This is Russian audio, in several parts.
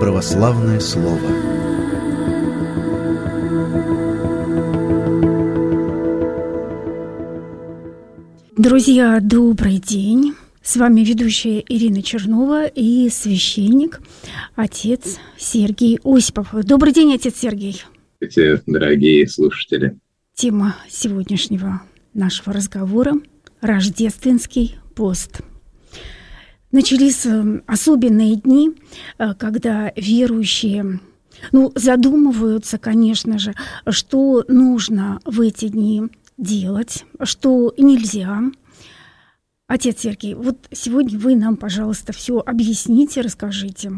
Православное слово. Друзья, добрый день. С вами ведущая Ирина Чернова и священник, отец Сергей Осипов. Добрый день, отец Сергей. Здравствуйте, дорогие слушатели. Тема сегодняшнего нашего разговора – рождественский пост. Начались э, особенные дни, э, когда верующие ну, задумываются, конечно же, что нужно в эти дни делать, что нельзя – Отец Сергей, вот сегодня вы нам, пожалуйста, все объясните, расскажите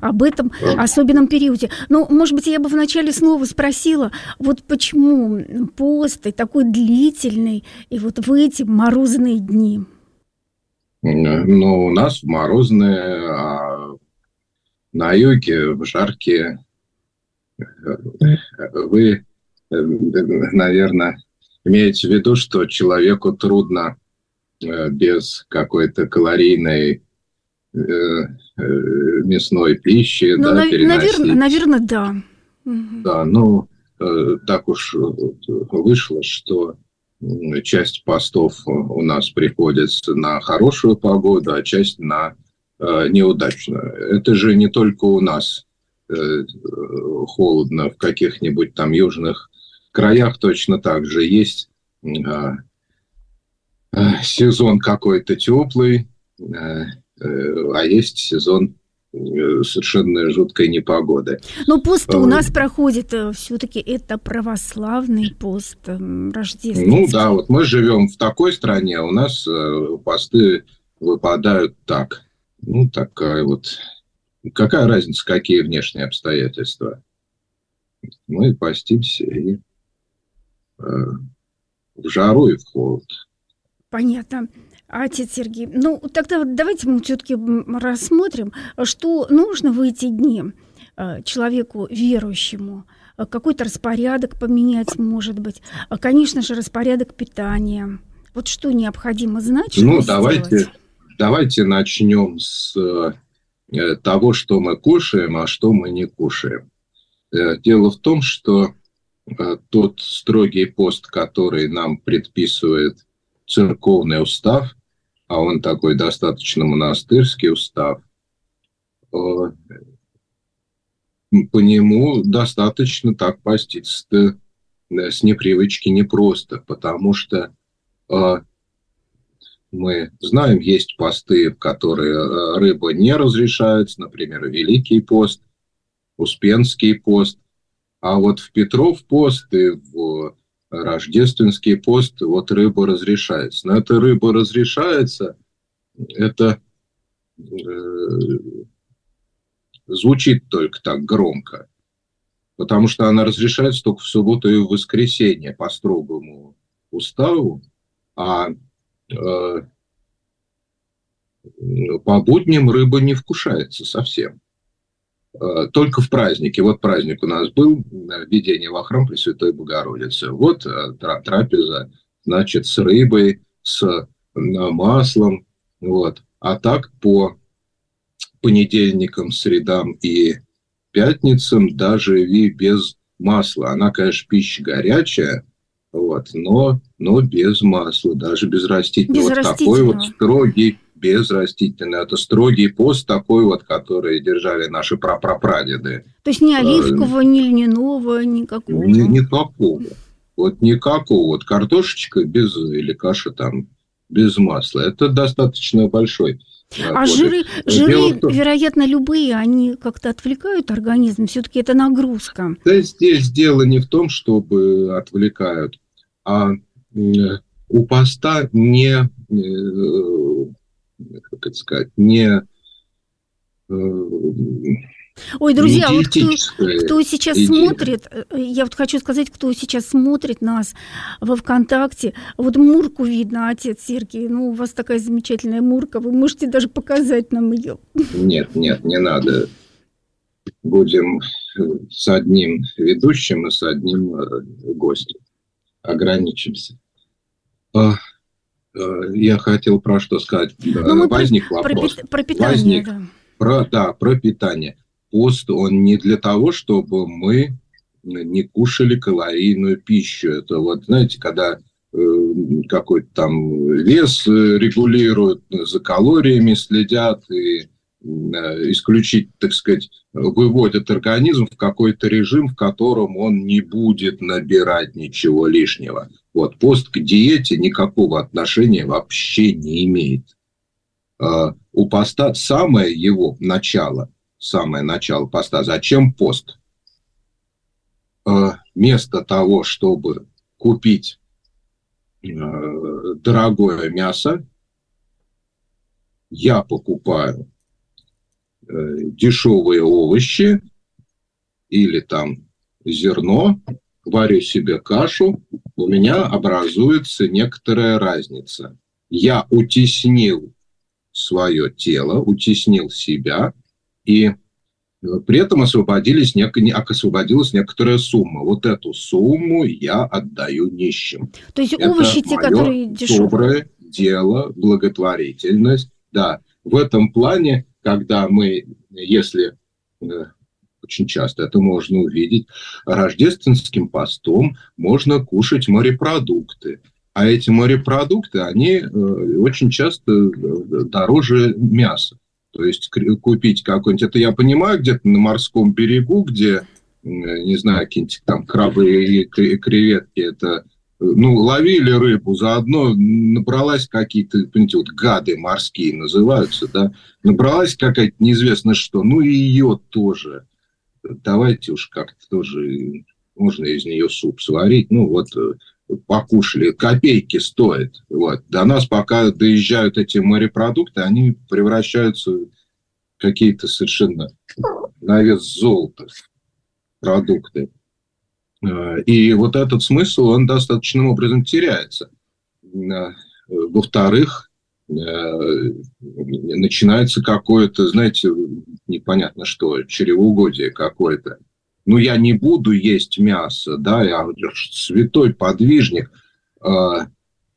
об этом особенном периоде. Ну, может быть, я бы вначале снова спросила, вот почему пост и такой длительный, и вот в эти морозные дни? Ну, у нас морозные, а на юге в жаркие. Вы, наверное, имеете в виду, что человеку трудно Э, без какой-то калорийной э, э, мясной пищи, ну, да, на, переносить. Наверное, наверное, да. Да, ну, так уж вышло, что часть постов у нас приходится на хорошую погоду, а часть на неудачную. Это же не только у нас холодно, в каких-нибудь там южных краях точно так же есть а, Э, сезон какой-то теплый, э, э, а есть сезон совершенно жуткой непогоды. Но пост у нас проходит все-таки это православный пост рождественский. Ну да, вот мы живем в такой стране, а у нас посты выпадают так. Ну, такая вот... Какая разница, какие внешние обстоятельства? Мы постимся и э, в жару и в холод. Понятно. Отец Сергей, ну тогда давайте мы все-таки рассмотрим, что нужно в эти дни э, человеку верующему. Э, какой-то распорядок поменять, может быть. Э, конечно же, распорядок питания. Вот что необходимо знать, что Ну, давайте, давайте начнем с того, что мы кушаем, а что мы не кушаем. Дело в том, что тот строгий пост, который нам предписывает церковный устав, а он такой достаточно монастырский устав, э, по нему достаточно так поститься с непривычки непросто, потому что э, мы знаем, есть посты, в которые э, рыба не разрешается, например, Великий пост, Успенский пост, а вот в Петров пост и в рождественский пост, вот рыба разрешается. Но эта рыба разрешается, это э, звучит только так громко, потому что она разрешается только в субботу и в воскресенье по строгому уставу, а э, по будням рыба не вкушается совсем. Э, только в празднике. Вот праздник у нас был, э, введение во храм Пресвятой Богородицы. Вот э, трапеза, значит, с рыбой, с маслом. Вот. А так по понедельникам, средам и пятницам даже и без масла. Она, конечно, пища горячая, вот, но, но без масла, даже без растительного. Без вот такой вот строгий без растительного. Это строгий пост такой вот, который держали наши прапрапрадеды. То есть ни оливкового, ни льняного, никакого? Ни, никакого. Вот никакого. Вот картошечка без, или каша там без масла. Это достаточно большой а жиры, жиры том, вероятно, любые, они как-то отвлекают организм, все-таки это нагрузка. Да, здесь дело не в том, чтобы отвлекают, а у поста не э, как это сказать, не э, Ой, друзья, вот кто, кто сейчас идея. смотрит, э, я вот хочу сказать, кто сейчас смотрит нас во ВКонтакте, вот Мурку видно, отец Сергей, ну, у вас такая замечательная Мурка, вы можете даже показать нам ее. Нет, нет, не надо. Будем с одним ведущим и с одним э, гостем. Ограничимся. Э, я хотел про что сказать. Ну, возник про, вопрос. Про, про питание, возник, да. Про, да, про питание. пост, он не для того, чтобы мы не кушали калорийную пищу. Это вот, знаете, когда э, какой-то там вес регулируют, за калориями следят и Э, исключить, так сказать, выводят организм в какой-то режим, в котором он не будет набирать ничего лишнего. Вот пост к диете никакого отношения вообще не имеет. Э, у поста самое его начало, самое начало поста. Зачем пост? Э, вместо того, чтобы купить дорогое мясо, я покупаю Э, дешевые овощи или там зерно, варю себе кашу, у меня образуется некоторая разница. Я утеснил свое тело, утеснил себя, и э, при этом освободились нек... освободилась некоторая сумма. Вот эту сумму я отдаю нищим. То есть овощи те, которые дешевые. доброе дело, благотворительность. Да, в этом плане когда мы, если э, очень часто это можно увидеть, рождественским постом можно кушать морепродукты. А эти морепродукты, они э, очень часто э, дороже мяса. То есть купить какой-нибудь, это я понимаю, где-то на морском берегу, где, не знаю, какие-нибудь там крабы и креветки, это ну, ловили рыбу, заодно набралась какие-то, понимаете, вот гады морские называются, да, набралась какая-то неизвестно что, ну и ее тоже. Давайте уж как-то тоже, можно из нее суп сварить, ну вот э, покушали, копейки стоит. Вот. До нас пока доезжают эти морепродукты, они превращаются в какие-то совершенно на вес золота продукты. Э, и вот этот смысл, он достаточным образом теряется. Э, во-вторых, начинается какое-то, знаете, непонятно что, чревоугодие какое-то. Ну, я не буду есть мясо, да, я святой подвижник,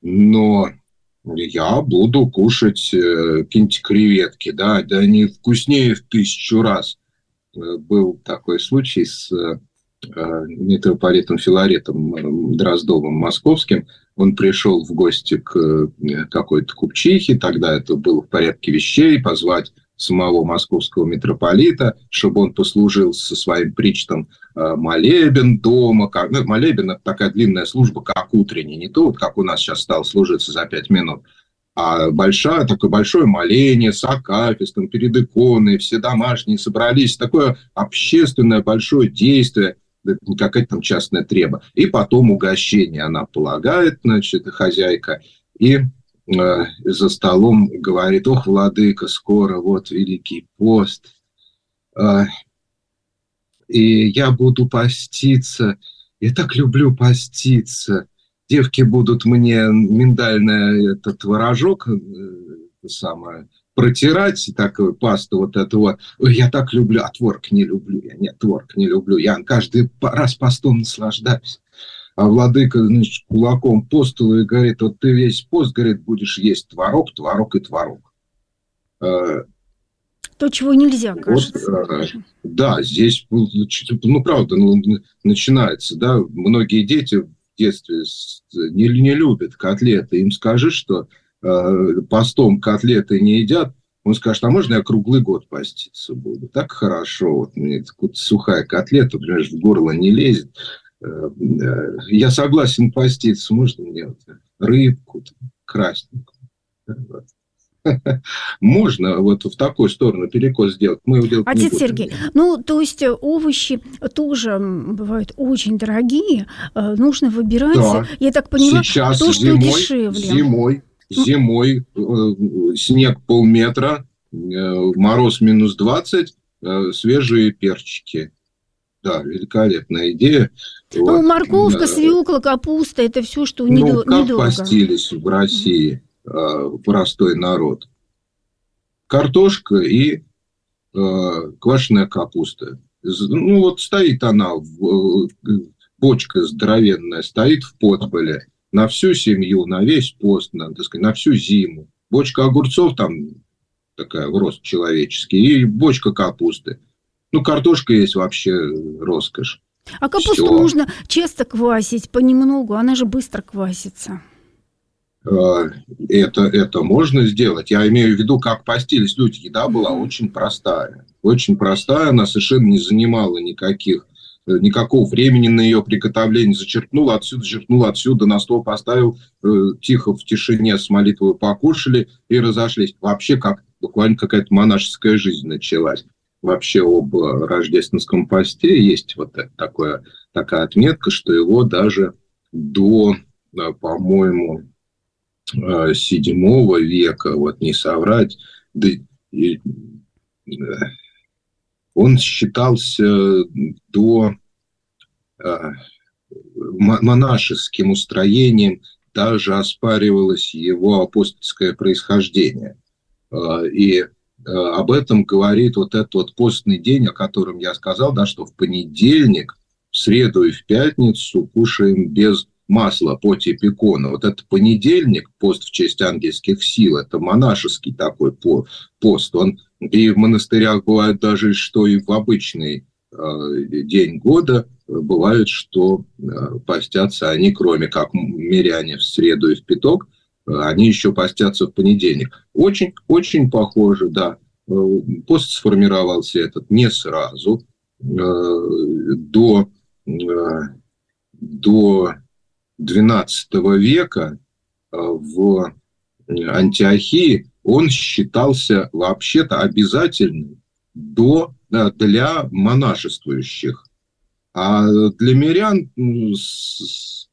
но я буду кушать какие-нибудь креветки, да, да они вкуснее в тысячу раз. Был такой случай с Э, митрополитом Филаретом э, Дроздовым Московским. Он пришел в гости к э, какой-то купчихе, тогда это было в порядке вещей, позвать самого московского митрополита, чтобы он послужил со своим причтом молебен дома. Как, ну, молебен – это такая длинная служба, как утренний, не то, вот как у нас сейчас стал служиться за пять минут, а большое, такое большое моление с акафистом перед иконой, все домашние собрались, такое общественное большое действие – не какая-то там частная треба. И потом угощение она полагает, значит, хозяйка, и э, за столом говорит, ох, владыка, скоро вот Великий пост, э, и я буду поститься, я так люблю поститься, девки будут мне миндальный этот творожок, э, самое, протирать такую пасту вот эту вот. Ой, я так люблю, а творог не люблю. Я нет, творог не люблю. Я каждый раз постом наслаждаюсь. А владыка, значит, кулаком по столу и говорит, вот ты весь пост, говорит, будешь есть творог, творог и творог. Э, То, чего нельзя, кажется. Вот, э, да, здесь, ну, правда, ну, начинается, да, многие дети в детстве не, не любят котлеты. Им скажи, что Э, постом котлеты не едят, он скажет, а можно я круглый год поститься буду? Так хорошо, вот мне сухая котлета, понимаешь, в горло не лезет. Э, э, я согласен поститься, можно мне вот рыбку красненькую. Можно вот в такую сторону перекос сделать. Мы его делать Отец Сергей, ну, то есть овощи тоже бывают очень дорогие, нужно выбирать, да. я так поняла, Сейчас то, зимой, что дешевле. Зимой зимой э, снег полметра, э, мороз минус 20, э, свежие перчики. Да, великолепная идея. Ну, вот. морковка, свекла, капуста – это все, что ну, недо... как недорого. постились в России простой народ? Картошка и квашеная капуста. Ну, вот стоит она, бочка здоровенная, стоит в подполе на всю семью, на весь пост, на, так сказать, на всю зиму. Бочка огурцов там такая в рост человеческий, и бочка капусты. Ну, картошка есть вообще роскошь. А капусту Всё. можно часто квасить, понемногу, она же быстро квасится. А, это, это можно сделать. Я имею в виду, как постились люди. Еда была очень простая. Очень простая, она совершенно не занимала никаких никакого времени на ее приготовление, зачерпнул отсюда, зачерпнул отсюда, на стол поставил, э, тихо в тишине с молитвой покушали и разошлись. Вообще как буквально какая-то монашеская жизнь началась. Вообще об рождественском посте есть вот такое, такая отметка, что его даже до, э, по-моему, седьмого века, вот не соврать, да, он считался до э, монашеским устроением, даже оспаривалось его апостольское происхождение. Э, и э, об этом говорит вот этот вот постный день, о котором я сказал, да, что в понедельник, в среду и в пятницу кушаем без масла по типикону. Вот это понедельник, пост в честь ангельских сил, это монашеский такой пост. Он и в монастырях бывает даже, что и в обычный э, день года бывает, что э, постятся они, кроме как миряне в среду и в пяток, э, они еще постятся в понедельник. Очень, очень похоже, да. Пост сформировался этот не сразу. До, до XII века в Антиохии он считался вообще-то обязательным до, да, для монашествующих. А для мирян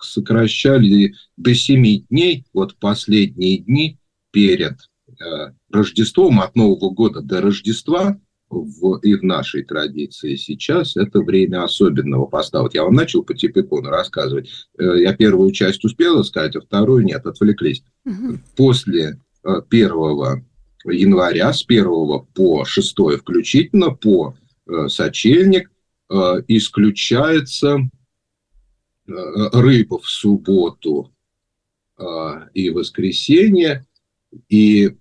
сокращали до семи дней, вот последние дни перед э, Рождеством, от Нового года до Рождества, в, и в нашей традиции сейчас это время особенного поста. Вот я вам начал по Типикону рассказывать. Э, я первую часть успела сказать, а вторую нет, отвлеклись. Угу. После 1 января с 1 по 6 включительно по э, сочельник э, исключается э, рыба в субботу и воскресенье, и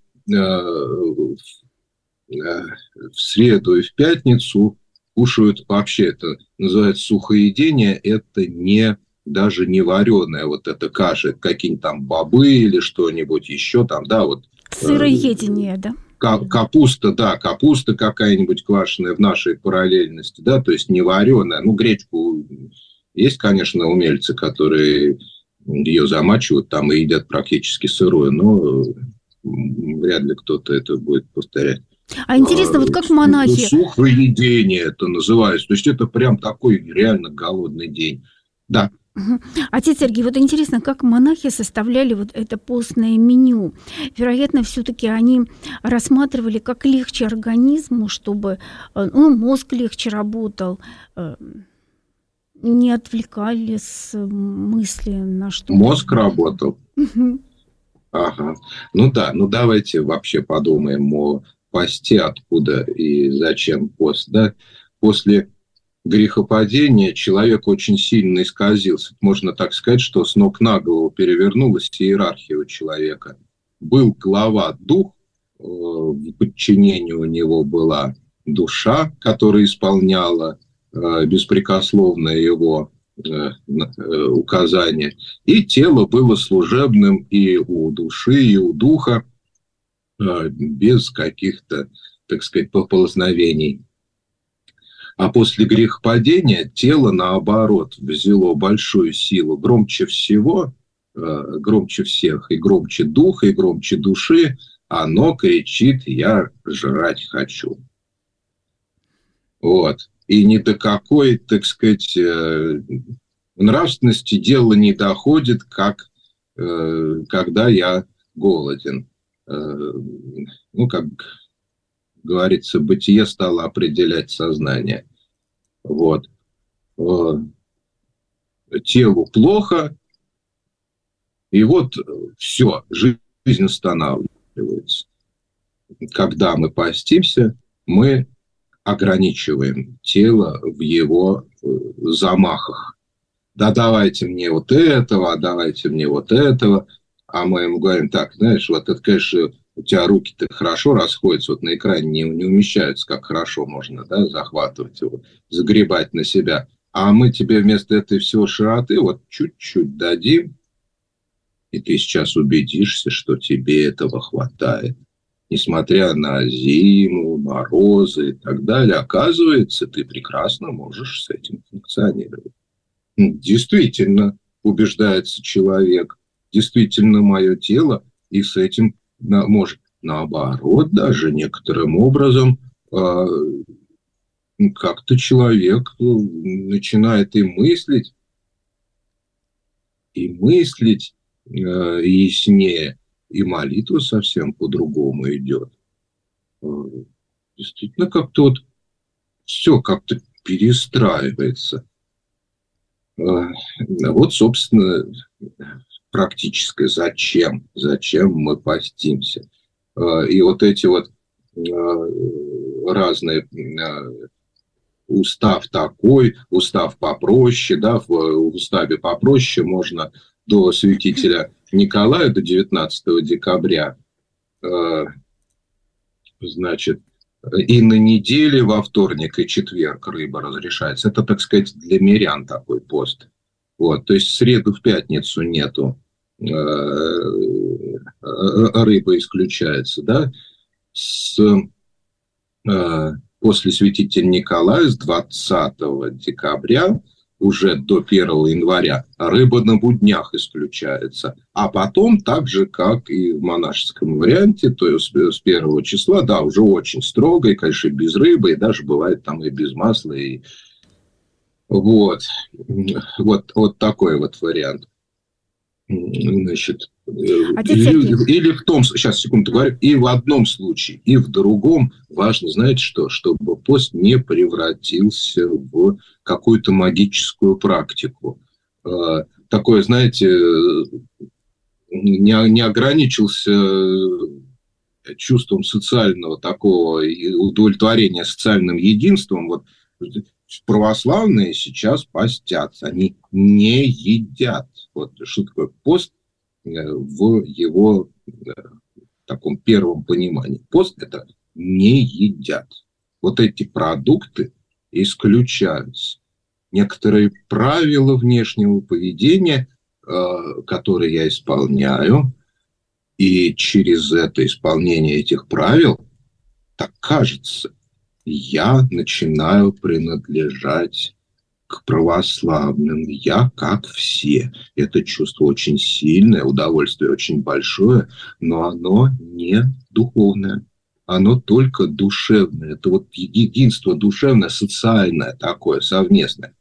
в среду и в пятницу кушают вообще это называется сухоедение, это не даже не вареная вот эта каша, какие-нибудь там бобы или что-нибудь еще там, да, вот. Сыроедение, да? Капуста, да, капуста какая-нибудь квашеная в нашей параллельности, да, то есть не вареная. Ну, гречку есть, конечно, умельцы, которые ее замачивают там и едят практически сырую, но вряд ли кто-то это будет повторять. А интересно, вот как монахи... Сухоедение это называется. То есть это прям такой реально голодный день. Да. Отец Сергей, вот интересно, как монахи составляли вот это постное меню? Вероятно, все-таки они рассматривали, как легче организму, чтобы э, ну, мозг легче работал, э, не отвлекались мысли на что-то. Мозг работал. Ага. Ну да, ну давайте вообще подумаем о посте, откуда и зачем пост. Да? После грехопадения человек очень сильно исказился. Можно так сказать, что с ног на голову перевернулась иерархия у человека. Был глава дух, э, в подчинении у него была душа, которая исполняла э, беспрекословно его э, указания, и тело было служебным и у души, и у духа, без каких-то, так сказать, поползновений. А после грехопадения тело, наоборот, взяло большую силу. Громче всего, э, громче всех, и громче духа, и громче души, оно кричит «я жрать хочу». Вот. И ни до какой, так сказать, э, нравственности дело не доходит, как э, когда я голоден. Ну, как говорится, бытие стало определять сознание. Вот. Э, телу плохо, и вот все, жизнь останавливается. Когда мы постимся, мы ограничиваем тело в его э, замахах. Да давайте мне вот этого, давайте мне вот этого. А мы ему говорим, так, знаешь, вот это, конечно, у тебя руки-то хорошо расходятся, вот на экране не, не умещаются, как хорошо можно да, захватывать его, загребать на себя. А мы тебе вместо этой всего широты вот чуть-чуть дадим, и ты сейчас убедишься, что тебе этого хватает. Несмотря на зиму, морозы и так далее, оказывается, ты прекрасно можешь с этим функционировать. Действительно, убеждается человек, действительно мое тело и с этим может наоборот даже некоторым образом а, как-то человек ну, начинает и мыслить, и мыслить э, яснее, и молитва совсем по-другому идет. Э, действительно, как-то вот все как-то перестраивается. Э, вот, собственно, практическое зачем, зачем мы постимся. Э, и вот эти вот э, разные устав такой, устав попроще, да, в уставе попроще можно до святителя Николая, до 19 декабря, значит, и на неделе во вторник и четверг рыба разрешается. Это, так сказать, для мирян такой пост. Вот, то есть в среду, в пятницу нету э, э, рыба исключается, да, с, э, после святителя Николая с 20 декабря уже до 1 января рыба на буднях исключается. А потом, так же, как и в монашеском варианте, то есть с первого числа, да, уже очень строго, и, конечно, без рыбы, и даже бывает там и без масла, и вот, вот, вот такой вот вариант. Значит, или, или в том, сейчас, секунду говорю, и в одном случае, и в другом важно, знаете что, чтобы пост не превратился в какую-то магическую практику. А, такое, знаете, не, не ограничился чувством социального такого удовлетворения социальным единством. Вот православные сейчас постятся, они не едят. Вот что такое пост э, в его э, таком первом понимании. Пост – это не едят. Вот эти продукты исключаются. Некоторые правила внешнего поведения, э, которые я исполняю, и через это исполнение этих правил, так кажется, я начинаю принадлежать к православным. Я как все. Это чувство очень сильное, удовольствие очень большое, но оно не духовное. Оно только душевное. Это вот единство душевное, социальное такое, совместное.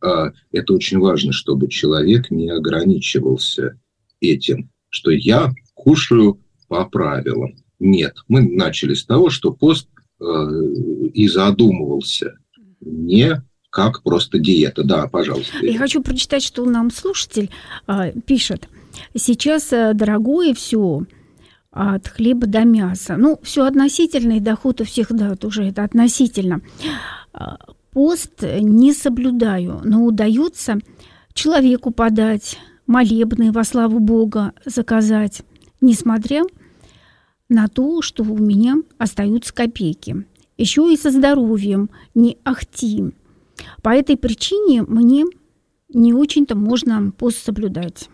А, это очень важно, чтобы человек не ограничивался этим, что я кушаю по правилам. Нет, мы начали с того, что пост и задумывался не как просто диета. Да, пожалуйста. Я хочу прочитать, что нам слушатель э, пишет. Сейчас э, дорогое все от хлеба до мяса. Ну, все относительно, и доход у всех, да, тоже это относительно. А, пост не соблюдаю, но удается человеку подать, молебные во славу Бога заказать, несмотря на то, что у меня остаются копейки. Еще и со здоровьем не ахти. По этой причине мне не очень-то можно пост соблюдать.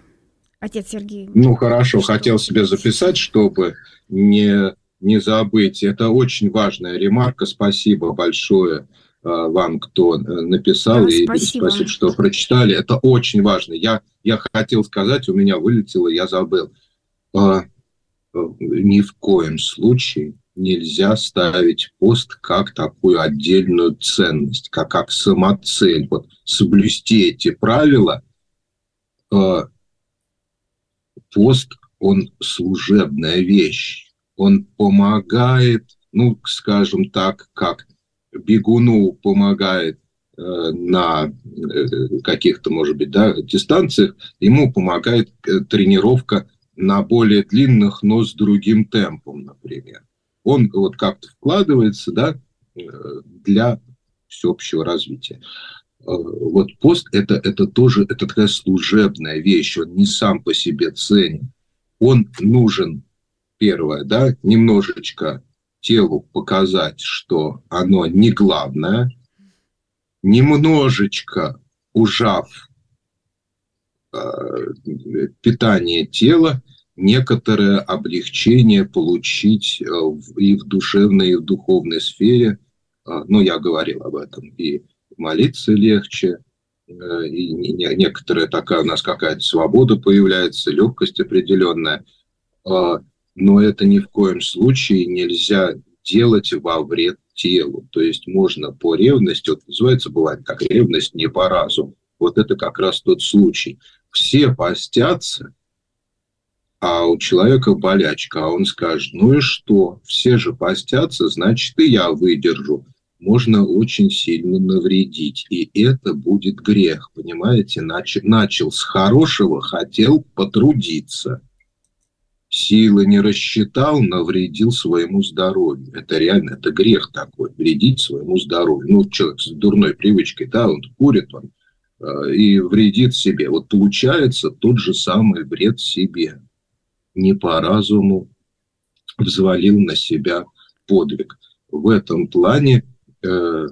Отец Сергей. Ну, хорошо, что? хотел себе записать, чтобы не, не забыть. Это очень важная ремарка. Спасибо большое э, вам, кто э, написал, да, и спасибо. спасибо, что прочитали. Это очень важно. Я, я хотел сказать, у меня вылетело, я забыл. Ни в коем случае нельзя ставить пост как такую отдельную ценность, как, как самоцель. Вот соблюсти эти правила, э, пост, он служебная вещь. Он помогает, ну, скажем так, как бегуну помогает э, на э, каких-то, может быть, да, дистанциях, ему помогает э, тренировка на более длинных, но с другим темпом, например. Он вот как-то вкладывается да, э, для всеобщего развития. Э, вот пост это, это тоже это такая служебная вещь, он не сам по себе ценен. Он нужен первое, да, немножечко телу показать, что оно не главное, немножечко ужав питание тела, некоторое облегчение получить э, и в душевной, и в духовной сфере. Э, ну, я говорил об этом. И молиться легче, э, и некоторая такая у нас какая-то свобода появляется, легкость определенная. Но это ни в коем случае нельзя делать во вред телу. То есть можно по ревности, вот называется, бывает как ревность не по разуму. Вот это как раз тот случай. Все постятся, а у человека болячка, а он скажет, ну и что, все же постятся, значит и я выдержу. Можно очень сильно навредить, и это будет грех, понимаете? Начал, начал с хорошего, хотел потрудиться. Силы не рассчитал, навредил своему здоровью. Это реально, это грех такой, вредить своему здоровью. Ну, человек с дурной привычкой, да, он курит, он и вредит себе. Вот получается тот же самый вред себе не по разуму взвалил на себя подвиг. В этом плане э,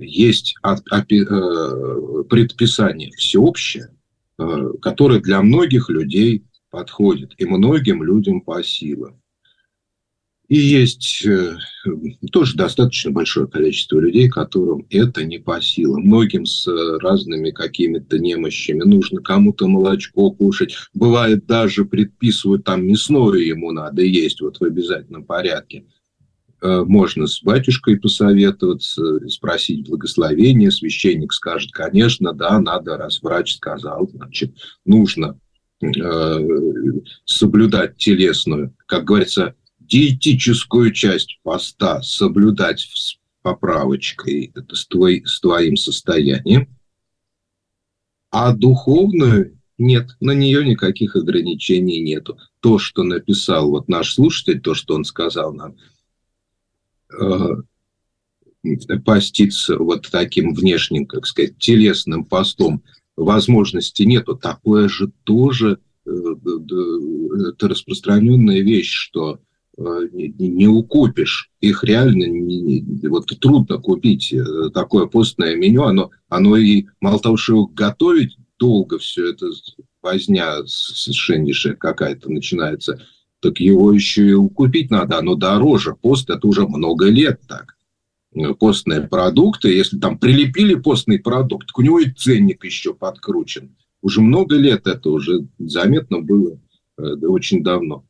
есть от, опи, э, предписание всеобщее, э, которое для многих людей подходит, и многим людям по силам. И есть э, тоже достаточно большое количество людей, которым это не по силам. Многим с разными какими-то немощами нужно кому-то молочко кушать. Бывает даже предписывают, там мясное ему надо есть вот в обязательном порядке. Э, можно с батюшкой посоветоваться, спросить благословение. Священник скажет, конечно, да, надо, раз врач сказал, значит, нужно э, соблюдать телесную, как говорится, диетическую часть поста соблюдать с поправочкой это с, твой, с твоим состоянием, а духовную нет, на нее никаких ограничений нету. То, что написал вот наш слушатель, то, что он сказал нам, э, поститься вот таким внешним, как сказать, телесным постом возможности нету. Такое же тоже э, это распространенная вещь, что Э, не укупишь. Их реально не, вот трудно купить э, такое постное меню. Оно, оно и мало того, что его готовить долго все это возня совершеннейшая какая-то начинается, так его еще и укупить надо. Оно дороже. Пост это уже много лет так. Э, постные продукты, если там прилепили постный продукт, так у него и ценник еще подкручен. Уже много лет это уже заметно было очень давно.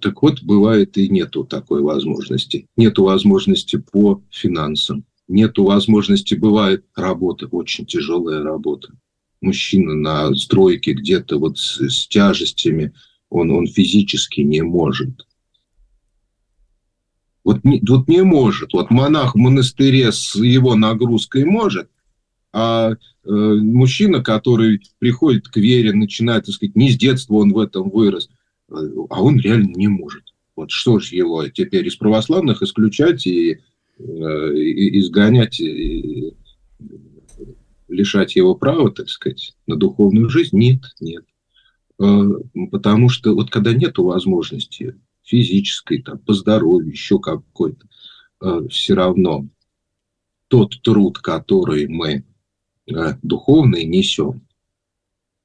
Так вот, бывает и нету такой возможности. Нету возможности по финансам. Нету возможности, бывает работа, очень тяжелая работа. Мужчина на стройке где-то вот с, с тяжестями, он, он физически не может. Вот не, вот не может. Вот монах в монастыре с его нагрузкой может, а э, мужчина, который приходит к вере, начинает, так сказать, не с детства он в этом вырос, а он реально не может. Вот что же его теперь из православных исключать и, э, и изгонять, и лишать его права, так сказать, на духовную жизнь? Нет, нет. Э, потому что вот когда нет возможности физической, там, по здоровью, еще какой-то, э, все равно тот труд, который мы духовный несем,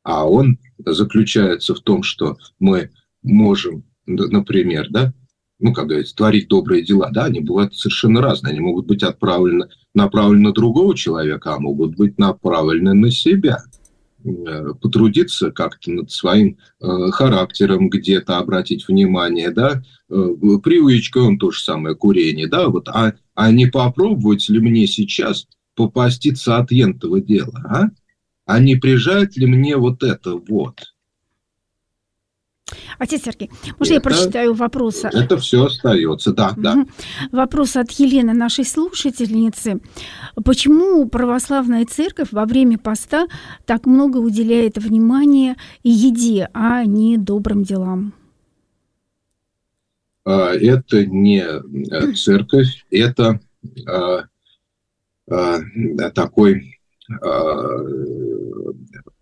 а он заключается в том, что мы можем, например, да, ну, как говорится, творить добрые дела, да, они бывают совершенно разные. Они могут быть отправлены, направлены на другого человека, а могут быть направлены на себя. Э, потрудиться как-то над своим э, характером где-то, обратить внимание, да, э, привычка, он то же самое, курение, да, вот, а, а не попробовать ли мне сейчас попаститься от ентого дела, а? А не прижать ли мне вот это вот? Отец Сергей, может, это, я прочитаю вопрос? Это все остается, да, да. Вопрос от Елены, нашей слушательницы. Почему православная церковь во время поста так много уделяет внимания еде, а не добрым делам? А, это не э, церковь, это а, а, такой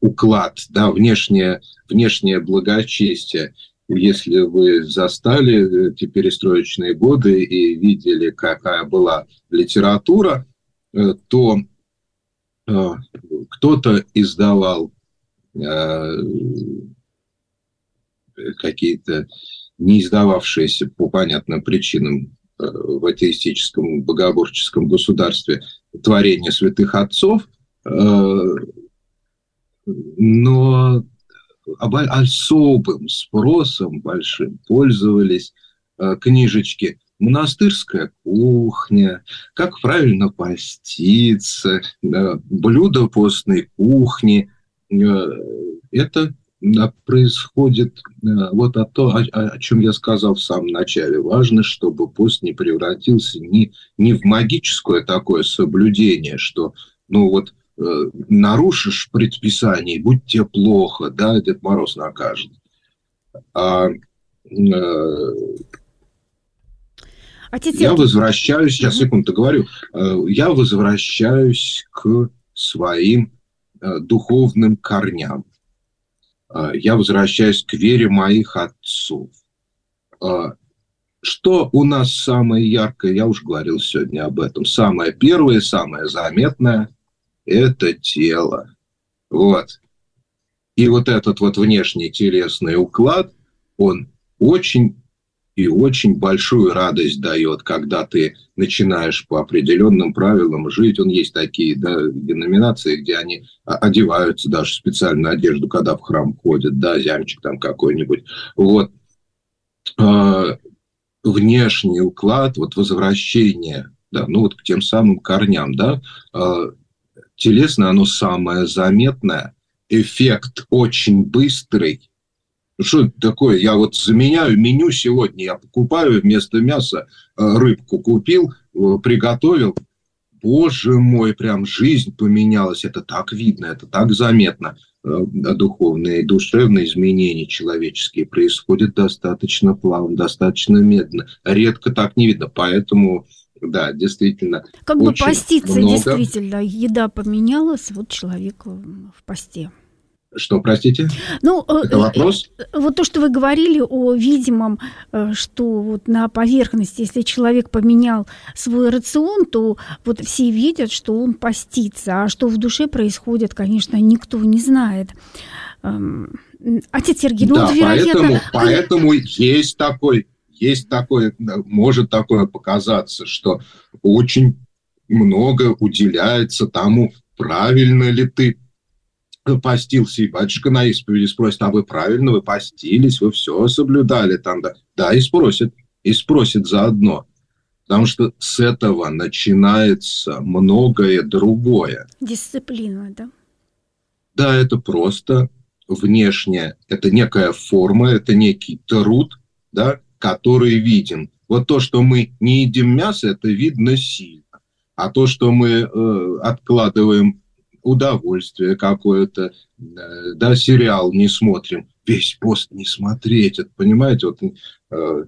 уклад, да, внешнее, внешнее благочестие. если вы застали эти перестроечные годы и видели, какая была литература, э, то э, кто-то издавал э, какие-то не издававшиеся по понятным причинам в атеистическом богоборческом государстве творения святых отцов, но особым спросом большим пользовались э, книжечки монастырская кухня, как правильно поститься, э, блюда постной кухни. Э, это происходит вот о, то, о, о чем я сказал в самом начале. Важно, чтобы пост не превратился не, не в магическое такое соблюдение, что ну вот Э, нарушишь предписание, будь тебе плохо, да, Дед Мороз накажет. А, э, Отец я возвращаюсь, сейчас секунду говорю, э, я возвращаюсь к своим духовным корням. Я возвращаюсь к вере моих отцов. Что у нас самое яркое, я уже говорил сегодня об этом, самое первое, самое заметное – это тело. Вот. И вот этот вот внешний телесный уклад, он очень и очень большую радость дает, когда ты начинаешь по определенным правилам жить. Он есть такие да, деноминации, где они одеваются даже специальную одежду, когда в храм ходят, да, зямчик там какой-нибудь. Вот. А, внешний уклад, вот возвращение, да, ну вот к тем самым корням, да, а, телесное, оно самое заметное, эффект очень быстрый. Ну, что это такое? Я вот заменяю меню сегодня, я покупаю вместо мяса э, рыбку купил, э, приготовил. Боже мой, прям жизнь поменялась. Это так видно, это так заметно. Э, духовные и душевные изменения человеческие происходят достаточно плавно, достаточно медленно. Редко так не видно. Поэтому да, действительно. Как бы поститься, много. действительно, еда поменялась, вот человек в посте. Что, простите? Ну, э, Это вопрос? Э, вот то, что вы говорили о видимом, э, что вот на поверхности, если человек поменял свой рацион, то вот все видят, что он постится, а что в душе происходит, конечно, никто не знает. Эм, отец Сергей, ну, да, вот, вероятно... поэтому, поэтому есть такой есть такое, может такое показаться, что очень много уделяется тому, правильно ли ты постился, и батюшка на исповеди спросит, а вы правильно, вы постились, вы все соблюдали там, да, да, и спросит, и спросит заодно, потому что с этого начинается многое другое. Дисциплина, да? Да, это просто внешне, это некая форма, это некий труд, да, который виден. Вот то, что мы не едим мясо, это видно сильно. А то, что мы э, откладываем удовольствие какое-то, э, да, сериал не смотрим, весь пост не смотреть, это, понимаете, вот, э,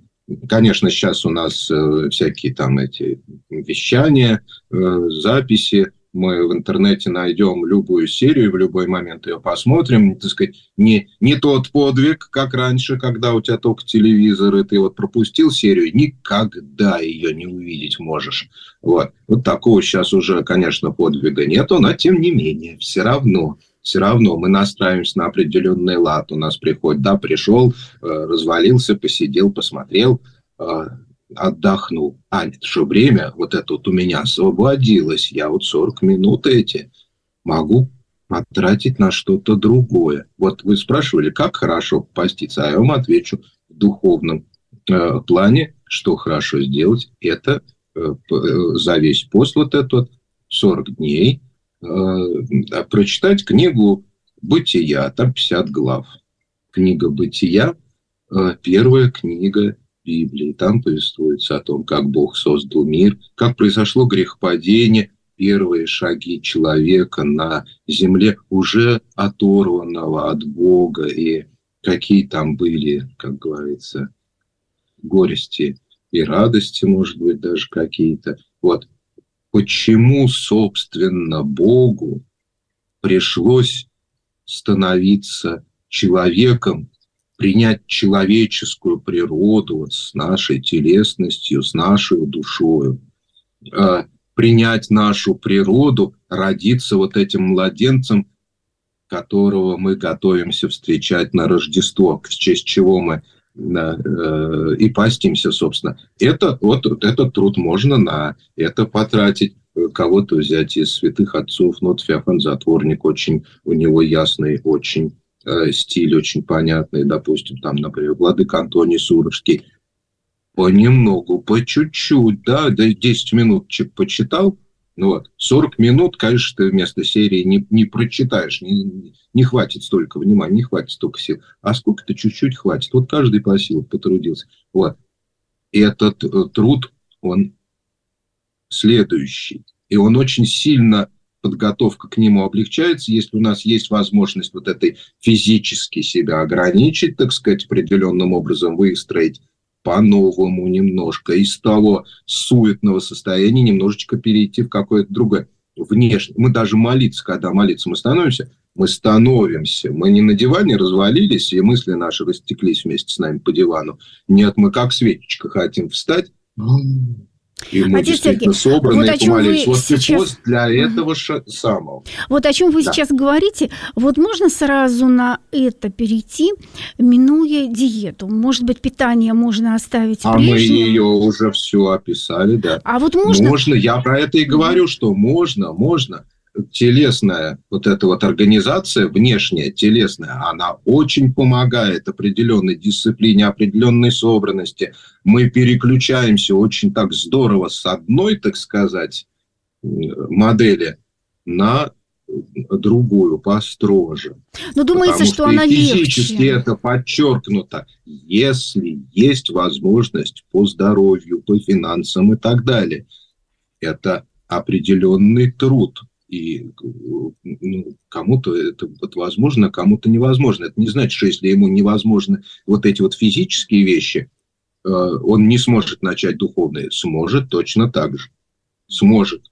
конечно, сейчас у нас э, всякие там эти вещания, э, записи, мы в интернете найдем любую серию, в любой момент ее посмотрим, так сказать, не, не тот подвиг, как раньше, когда у тебя только телевизор, и ты вот пропустил серию, никогда ее не увидеть можешь. Вот, вот такого сейчас уже, конечно, подвига нету, но тем не менее, все равно, все равно мы настраиваемся на определенный лад. У нас приходит, да, пришел, э, развалился, посидел, посмотрел, отдохнул. А, что, время вот это вот у меня освободилось. Я вот 40 минут эти могу потратить на что-то другое. Вот вы спрашивали, как хорошо поститься, а я вам отвечу в духовном э, плане, что хорошо сделать, это э, э за весь пост вот этот вот 40 дней э, прочитать книгу «Бытия», там 50 глав. Книга «Бытия», э, первая книга Библии. Там повествуется о том, как Бог создал мир, как произошло грехопадение, первые шаги человека на земле, уже оторванного от Бога, и какие там были, как говорится, горести и радости, может быть, даже какие-то. Вот почему, собственно, Богу пришлось становиться человеком, принять человеческую природу вот с нашей телесностью, с нашей душой, э, принять нашу природу, родиться вот этим младенцем, которого мы готовимся встречать на Рождество, в честь чего мы э, и постимся, собственно. Это, вот, этот труд можно на это потратить кого-то взять из святых отцов, вот Феофан Затворник очень, у него ясный очень стиль, очень понятный, допустим, там, например, Владык Антоний Сурожский, понемногу, по чуть-чуть, да, да 10 минуточек почитал, ну вот, 40 минут, конечно, ты вместо серии не, не прочитаешь, не, не хватит столько внимания, не хватит столько сил. А сколько-то чуть-чуть хватит. Вот каждый по силам потрудился. Вот. И этот э, труд, он следующий. И он очень сильно, подготовка к нему облегчается, если у нас есть возможность вот этой физически себя ограничить, так сказать, определенным образом выстроить по-новому немножко, из того суетного состояния немножечко перейти в какое-то другое внешне. Мы даже молиться, когда молиться мы становимся, мы становимся. Мы не на диване развалились, и мысли наши растеклись вместе с нами по дивану. Нет, мы как свечечка хотим встать. И мы Отец Сергей, собраны вот вы вот сейчас... для этого самого. Вот о чем вы да. сейчас говорите, вот можно сразу на это перейти, минуя диету. Может быть, питание можно оставить а прежним? А мы ее уже все описали, да. А вот можно... Можно, я про это и говорю, что можно, можно телесная вот эта вот организация, внешняя, телесная, она очень помогает определенной дисциплине, определенной собранности. Мы переключаемся очень так здорово с одной, так сказать, модели на другую, построже. Но думается, что, что она физически легче. это подчеркнуто. Если есть возможность по здоровью, по финансам и так далее, это определенный труд – и ну, кому-то это вот возможно, кому-то невозможно. Это не значит, что если ему невозможно вот эти вот физические вещи, э, он не сможет начать духовные. Сможет точно так же. Сможет.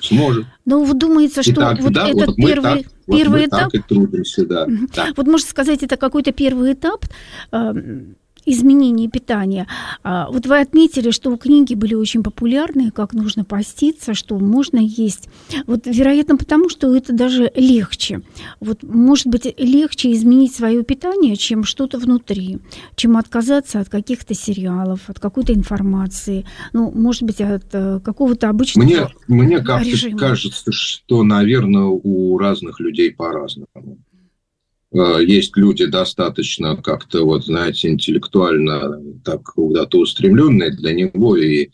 Сможет. Ну, вот думается, что так, вот да, этот вот первый, так, первый вот этап... так и трудимся, да. Вот можно сказать, это какой-то первый этап изменений питания. А, вот вы отметили, что книги были очень популярны, как нужно поститься, что можно есть. Вот, вероятно, потому что это даже легче. Вот, может быть, легче изменить свое питание, чем что-то внутри, чем отказаться от каких-то сериалов, от какой-то информации, ну, может быть, от э, какого-то обычного Мне, мне как-то кажется, что, наверное, у разных людей по-разному. Э, есть люди достаточно как-то, вот, знаете, интеллектуально так куда-то устремленные для него, и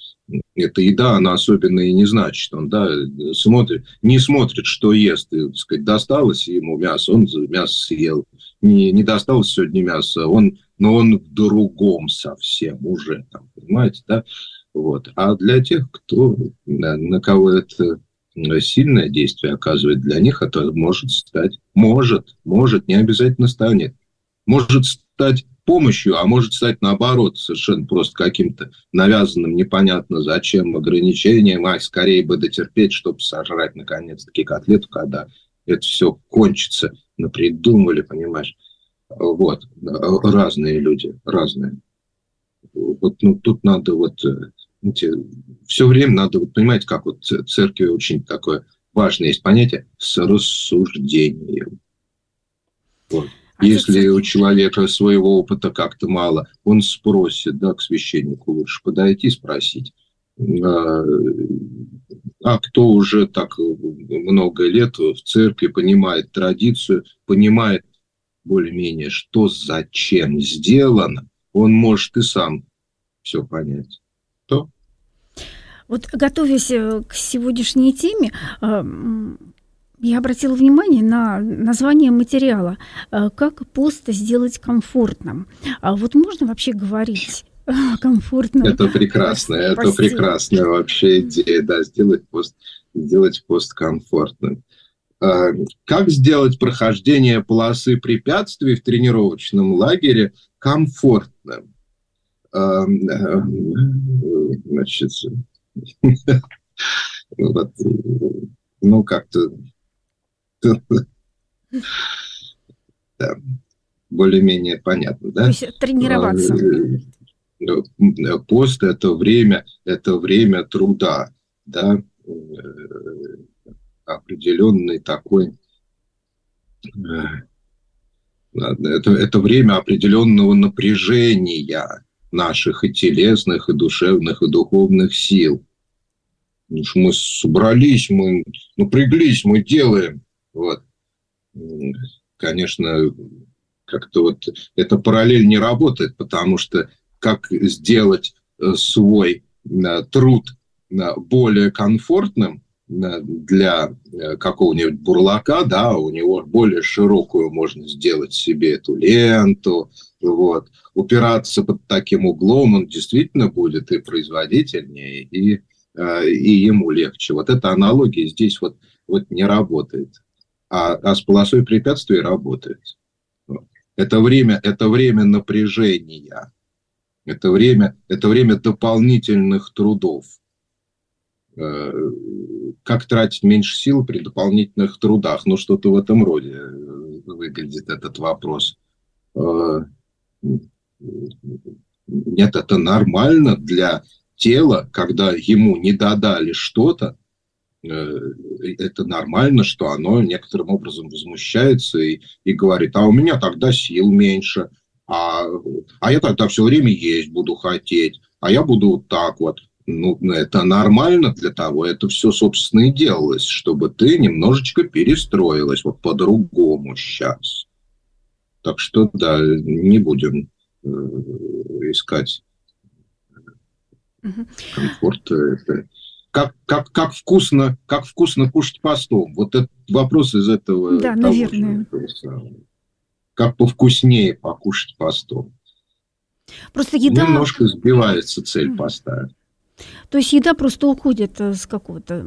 эта еда, она особенно и не значит. Он, да, смотрит, не смотрит, что ест. И, так сказать, досталось ему мясо, он мясо съел. Не, не досталось сегодня мясо, он, но он в другом совсем уже, там, понимаете, да? Вот. А для тех, кто, на кого это сильное действие оказывает для них, это может стать, может, может, не обязательно станет, может стать помощью, а может стать наоборот, совершенно просто каким-то навязанным, непонятно зачем, ограничением, а скорее бы дотерпеть, чтобы сожрать наконец-таки котлету, когда это все кончится, напридумали, понимаешь. Вот, разные люди, разные. Вот ну, тут надо вот э, все время надо, вот, понимаете, как вот церкви очень такое важное есть понятие с рассуждением. Вот. А Если у человека своего опыта как-то мало, он спросит, да, к священнику лучше подойти, спросить. А, а кто уже так много лет в церкви понимает традицию, понимает более-менее, что зачем сделано, он может и сам все понять. Вот готовясь э, к сегодняшней теме, э, я обратила внимание на название материала. Э, как пост сделать комфортным? А вот можно вообще говорить комфортно? Это прекрасно, это прекрасная вообще идея, да, сделать пост, сделать пост комфортным. Как сделать прохождение полосы препятствий в тренировочном лагере комфортным? Значит, вот, ну, как-то... Да. более-менее понятно, да? То есть тренироваться. Пост – это время, это время труда, да, определенный такой это, это время определенного напряжения наших и телесных, и душевных, и духовных сил. Ну, мы собрались, мы напряглись, мы делаем. Вот. Конечно, как-то вот эта параллель не работает, потому что как сделать э, свой э, труд э, более комфортным, для какого-нибудь бурлака, да, у него более широкую можно сделать себе эту ленту, вот, упираться под таким углом, он действительно будет и производительнее, и, и ему легче. Вот эта аналогия здесь вот, вот не работает, а, а с полосой препятствий работает. Это время, это время напряжения, это время, это время дополнительных трудов э, как тратить меньше сил при дополнительных трудах. Ну, что-то в этом роде э, выглядит этот вопрос. Э, нет, это нормально для тела, когда ему не додали что-то, э, это нормально, что оно некоторым образом возмущается и, и говорит, а у меня тогда сил меньше, а, а я тогда все время есть буду хотеть, а я буду вот так вот ну, это нормально для того, это все, собственно, и делалось, чтобы ты немножечко перестроилась вот по-другому сейчас. Так что, да, не будем э, искать комфорт. Это, как, как, как, вкусно, как вкусно кушать постом? Вот этот вопрос из этого. Да, наверное. Же, как повкуснее покушать постом? Просто еда... Немножко сбивается цель поста. То есть еда просто уходит э, с какого-то,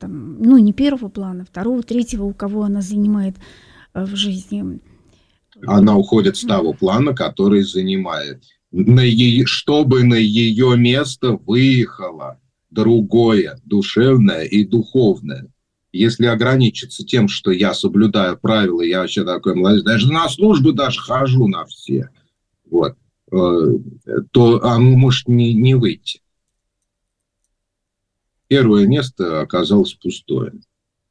там, ну, не первого плана, второго, третьего, у кого она занимает э, в жизни. Она уходит с того плана, который занимает. На ее, чтобы на ее место выехало другое, душевное и духовное. Если ограничиться тем, что я соблюдаю правила, я вообще такой молодец, даже на службы даже хожу на все, вот, э, то оно может не, не выйти первое место оказалось пустое.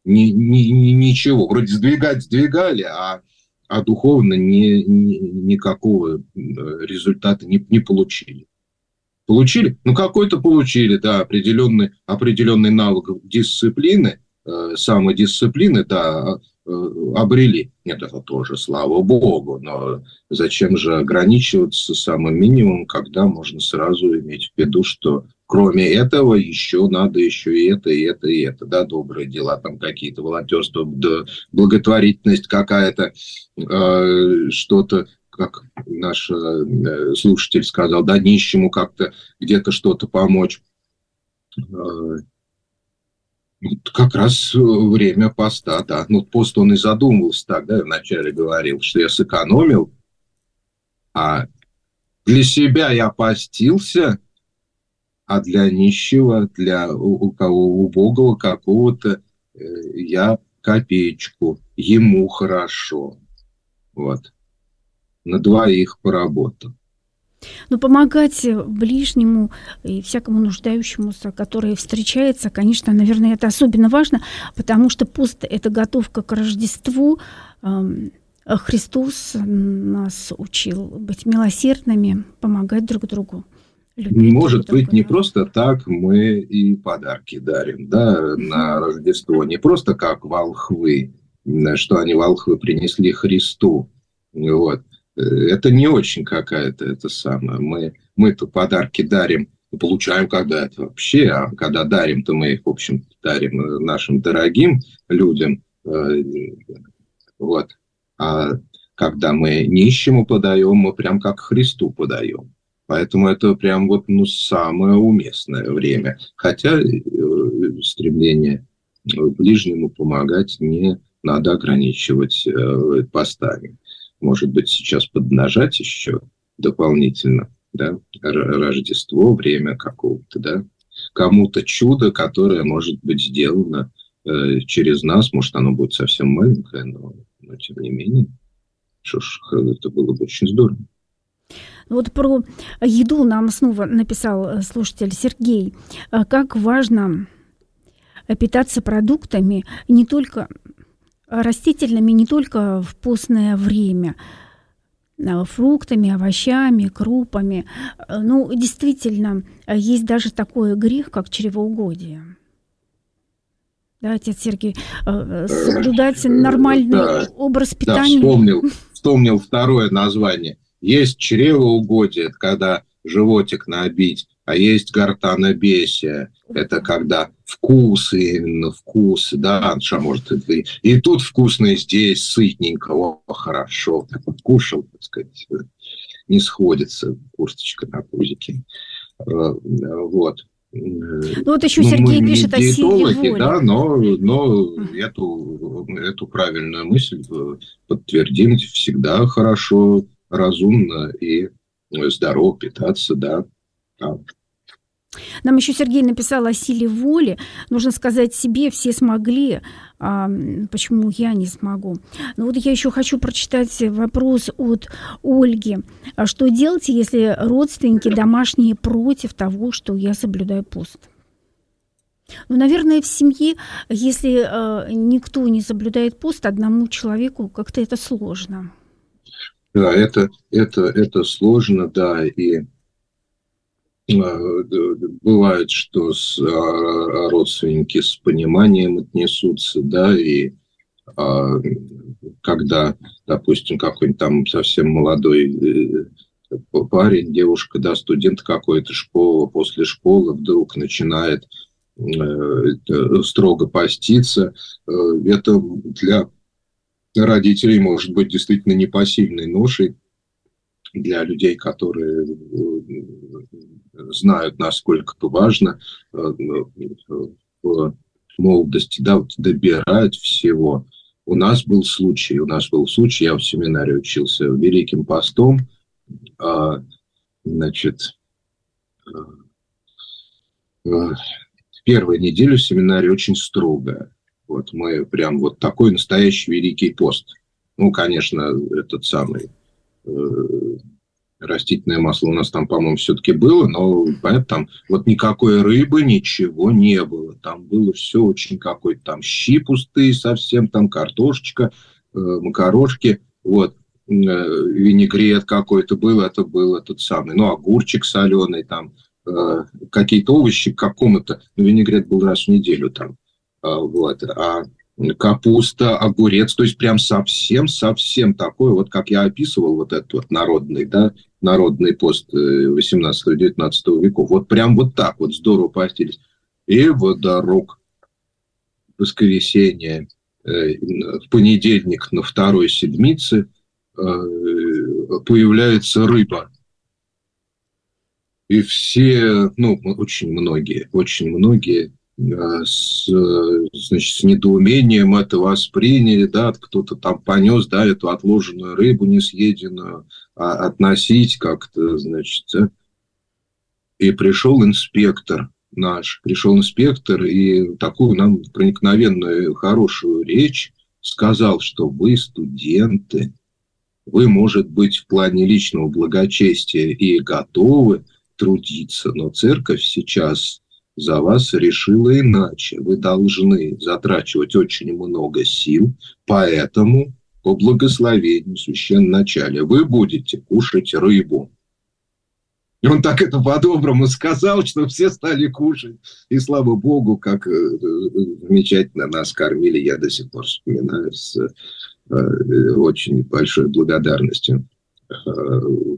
Ни, ни, ни, ничего. Вроде сдвигать сдвигали, а, а духовно ни, ни, никакого э, результата не, не получили. Получили? Ну, какой-то получили, да, определенный, определенный навык дисциплины, э, самодисциплины, да, э, обрели. Нет, это тоже, слава богу, но зачем же ограничиваться самым минимумом, когда можно сразу иметь в виду, что Кроме этого, еще надо еще и это, и это, и это, да, добрые дела, там какие-то волонтерство, да, благотворительность какая-то, э, что-то, как наш э, слушатель сказал, да, нищему как-то где-то что-то помочь. Э, как раз время поста, да. Ну, пост он и задумывался так, да, вначале говорил, что я сэкономил, а для себя я постился – а для нищего, для у, кого убогого какого-то э, я копеечку, ему хорошо. Вот. На двоих поработал. Но помогать ближнему и всякому нуждающемуся, который встречается, конечно, наверное, это особенно важно, потому что пост – это готовка к Рождеству. Христос нас учил быть милосердными, помогать друг другу. Любить Может быть, не просто так мы и подарки дарим да, на Рождество. Не просто как волхвы, что они волхвы принесли Христу. Вот. Это не очень какая-то это самое. Мы, мы-то подарки дарим, получаем когда это вообще, а когда дарим, то мы их, в общем, дарим нашим дорогим людям. Э, вот. А когда мы нищему подаем, мы прям как Христу подаем. Поэтому это прям вот ну, самое уместное время. Хотя э, стремление ближнему помогать не надо ограничивать э, постами. Может быть, сейчас поднажать еще дополнительно, да, Рождество, время какого-то, да, кому-то чудо, которое может быть сделано э, через нас, может, оно будет совсем маленькое, но, но тем не менее. Что ж, это было бы очень здорово. Вот про еду нам снова написал слушатель Сергей. Как важно питаться продуктами не только растительными, не только в постное время, а фруктами, овощами, крупами. Ну, действительно, есть даже такой грех, как чревоугодие. Да, отец Сергей, э, соблюдать нормальный да, образ питания. Да, вспомнил, вспомнил второе название. Есть чревоугодие, когда животик набить, а есть гортанобесие. Это когда вкусы, именно вкусы, да, что может и, и тут вкусно, и здесь сытненько, о, хорошо, так вот кушал, так сказать, не сходится курточка на пузике. Э, вот. Ну вот еще ну, Сергей мы пишет о силе воли. Да, но, но эту, эту правильную мысль подтвердить всегда хорошо, разумно и здорово питаться, да. Нам еще Сергей написал о силе воли. Нужно сказать себе, все смогли, а почему я не смогу. Но вот я еще хочу прочитать вопрос от Ольги. А что делать, если родственники домашние против того, что я соблюдаю пост? Ну, наверное, в семье, если э, никто не соблюдает пост, одному человеку как-то это сложно. Да, это, это, это сложно, да, и Э, бывает, что с, а, родственники с пониманием отнесутся, да, и а, когда, допустим, какой-нибудь там совсем молодой э, парень, девушка, да, студент какой-то школы, после школы вдруг начинает э, строго поститься, это для родителей может быть действительно непосильной ношей, для людей, которые знают, насколько важно э, в молодости, да, добирать всего. У нас был случай, у нас был случай, я в семинаре учился Великим постом, а, значит, э, э, первую неделю в семинаре очень строго. Вот мы прям вот такой настоящий Великий пост. Ну, конечно, этот самый растительное масло у нас там, по-моему, все-таки было, но понятно, там вот никакой рыбы, ничего не было. Там было все очень какой-то там щи пустые совсем, там картошечка, э, макарошки, вот, э, винегрет какой-то был, это был этот самый, ну, огурчик соленый, там, э, какие-то овощи к какому-то, ну, винегрет был раз в неделю там, э, вот, а капуста, огурец, то есть прям совсем-совсем такой, вот как я описывал, вот этот вот народный, да, народный пост 18-19 э, веков. Вот прям вот так вот здорово постились. И водорог в воскресенье, э, в понедельник на второй седмице э, появляется рыба. И все, ну, очень многие, очень многие с, значит, с недоумением это восприняли, да, кто-то там понес, да, эту отложенную рыбу несъеденную, а относить как-то, значит, да. и пришел инспектор наш, пришел инспектор и такую нам проникновенную хорошую речь сказал, что вы студенты, вы, может быть, в плане личного благочестия и готовы трудиться, но церковь сейчас за вас решила иначе. Вы должны затрачивать очень много сил, поэтому по благословению священном начале вы будете кушать рыбу. И он так это по-доброму сказал, что все стали кушать. И слава богу, как э, замечательно нас кормили, я до сих пор вспоминаю с э, очень большой благодарностью э,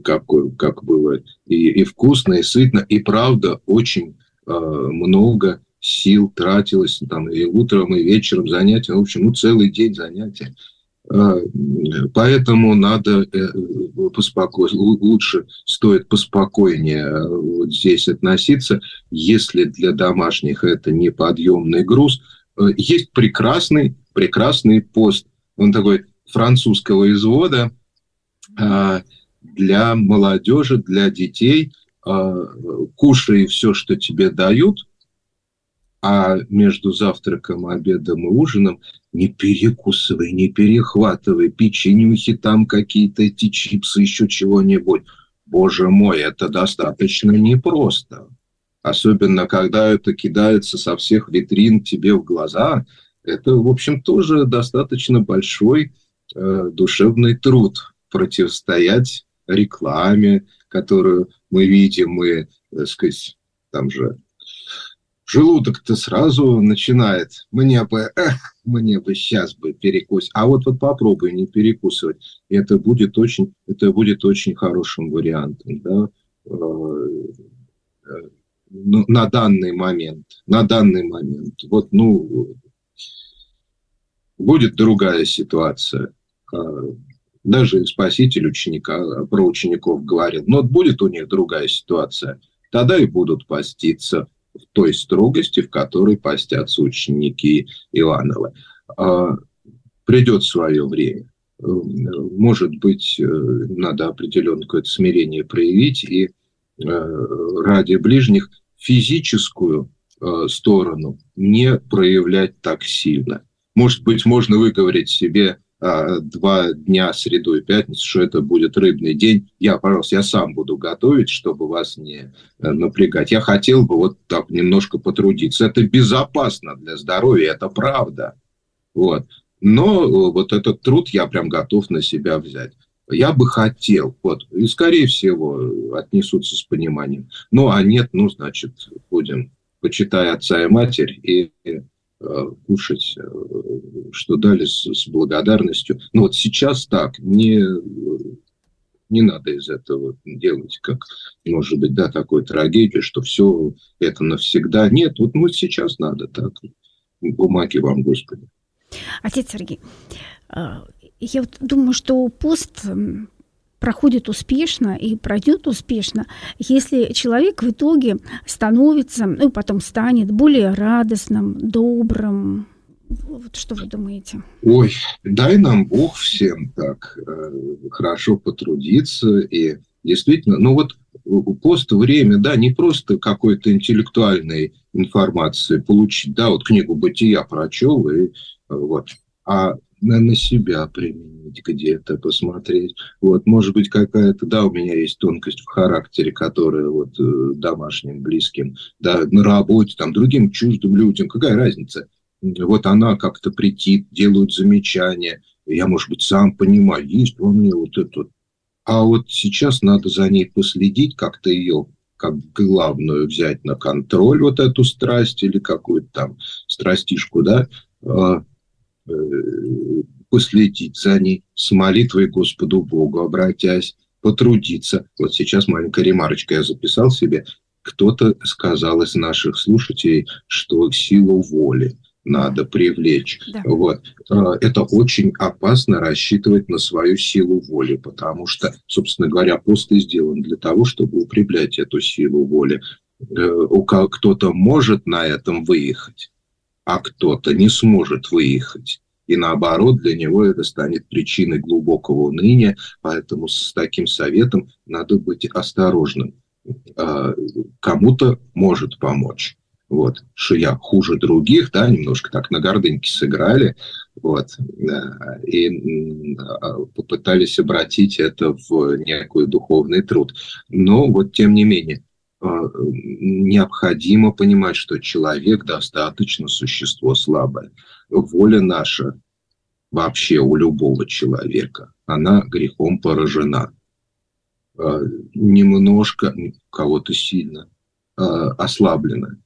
как, как было и, и вкусно, и сытно, и правда очень Э, много сил тратилось там и утром, и вечером занятия, в общем, ну, целый день занятия. Э, поэтому надо э, поспоко... лучше стоит поспокойнее вот здесь относиться, если для домашних это не подъемный груз. Есть прекрасный, прекрасный пост, он такой французского извода для молодежи, для детей – а, кушай все, что тебе дают, а между завтраком, обедом и ужином не перекусывай, не перехватывай, печенюхи там какие-то, эти чипсы, еще чего-нибудь. Боже мой, это достаточно непросто. Особенно, когда это кидается со всех витрин тебе в глаза. Это, в общем, тоже достаточно большой э, душевный труд противостоять рекламе, которую мы видим, и, так сказать, там же желудок-то сразу начинает, мне бы, эх, мне бы сейчас бы перекусить. А вот, вот попробуй не перекусывать. Это будет очень, это будет очень хорошим вариантом, да, э, э, ну, на данный момент, на данный момент. Вот, ну, будет другая ситуация. Даже спаситель ученика, про учеников говорил, но будет у них другая ситуация. Тогда и будут поститься в той строгости, в которой постятся ученики Иванова. А, придет свое время. Может быть, э, надо определенное какое-то смирение проявить и э, ради ближних физическую э, сторону не проявлять так сильно. Может быть, можно выговорить себе два дня, среду и пятницу, что это будет рыбный день. Я, пожалуйста, я сам буду готовить, чтобы вас не э, напрягать. Я хотел бы вот так немножко потрудиться. Это безопасно для здоровья, это правда. Вот. Но э, вот этот труд я прям готов на себя взять. Я бы хотел, вот, и скорее всего отнесутся с пониманием. Ну, а нет, ну, значит, будем, почитая отца и матерь, и кушать, э, что дали с, с благодарностью. Но вот сейчас так, не, не надо из этого делать, как, может быть, да, такой трагедию, что все это навсегда. Нет, вот, вот сейчас надо так. Бумаги вам, Господи. Отец Сергей, э, я вот думаю, что пост проходит успешно и пройдет успешно, если человек в итоге становится, ну, потом станет более радостным, добрым. Вот что вы думаете? Ой, дай нам Бог всем так э, хорошо потрудиться и действительно, ну вот пост время, да, не просто какой-то интеллектуальной информации получить, да, вот книгу «Бытия» прочел, и вот, а на, на себя применить где-то, посмотреть. Вот, может быть, какая-то, да, у меня есть тонкость в характере, которая вот э, домашним, близким, да, на работе, там, другим чуждым людям, какая разница? Вот она как-то притит, делают замечания, я, может быть, сам понимаю, есть во мне вот это А вот сейчас надо за ней последить, как-то ее как главную взять на контроль вот эту страсть или какую-то там страстишку, да, а, последить за ней, с молитвой Господу Богу обратясь, потрудиться. Вот сейчас маленькая ремарочка я записал себе. Кто-то сказал из наших слушателей, что силу воли надо привлечь. Да. Вот. А, это очень опасно рассчитывать на свою силу воли, потому что, собственно говоря, пост и сделан для того, чтобы укреплять эту силу воли. Э, кто-то может на этом выехать, а кто-то не сможет выехать. И наоборот, для него это станет причиной глубокого уныния, поэтому с таким советом надо быть осторожным. А, кому-то может помочь. Вот, что я хуже других, да, немножко так на гордыньке сыграли, вот, и а, попытались обратить это в некую духовный труд. Но вот тем не менее, необходимо понимать, что человек достаточно существо слабое. Воля наша вообще у любого человека, она грехом поражена. А, немножко, кого-то сильно а, ослаблена.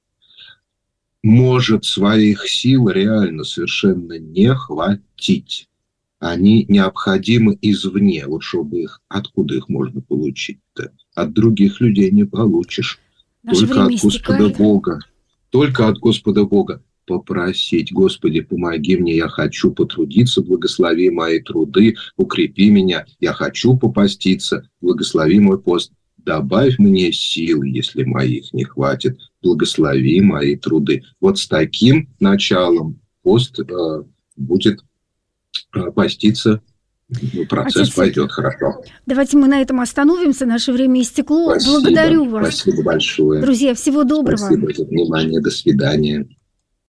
Может своих сил реально совершенно не хватить. Они необходимы извне, вот чтобы их, откуда их можно получить-то? от других людей не получишь. Наше Только от Господа истекает. Бога. Только от Господа Бога попросить, Господи, помоги мне, я хочу потрудиться, благослови мои труды, укрепи меня, я хочу попаститься, благослови мой пост, добавь мне сил, если моих не хватит, благослови мои труды. Вот с таким началом пост э, будет поститься ну, процесс Отец, пойдет хорошо. Давайте мы на этом остановимся. Наше время истекло. Спасибо, Благодарю вас. Спасибо большое. Друзья, всего доброго. Спасибо за внимание. До свидания.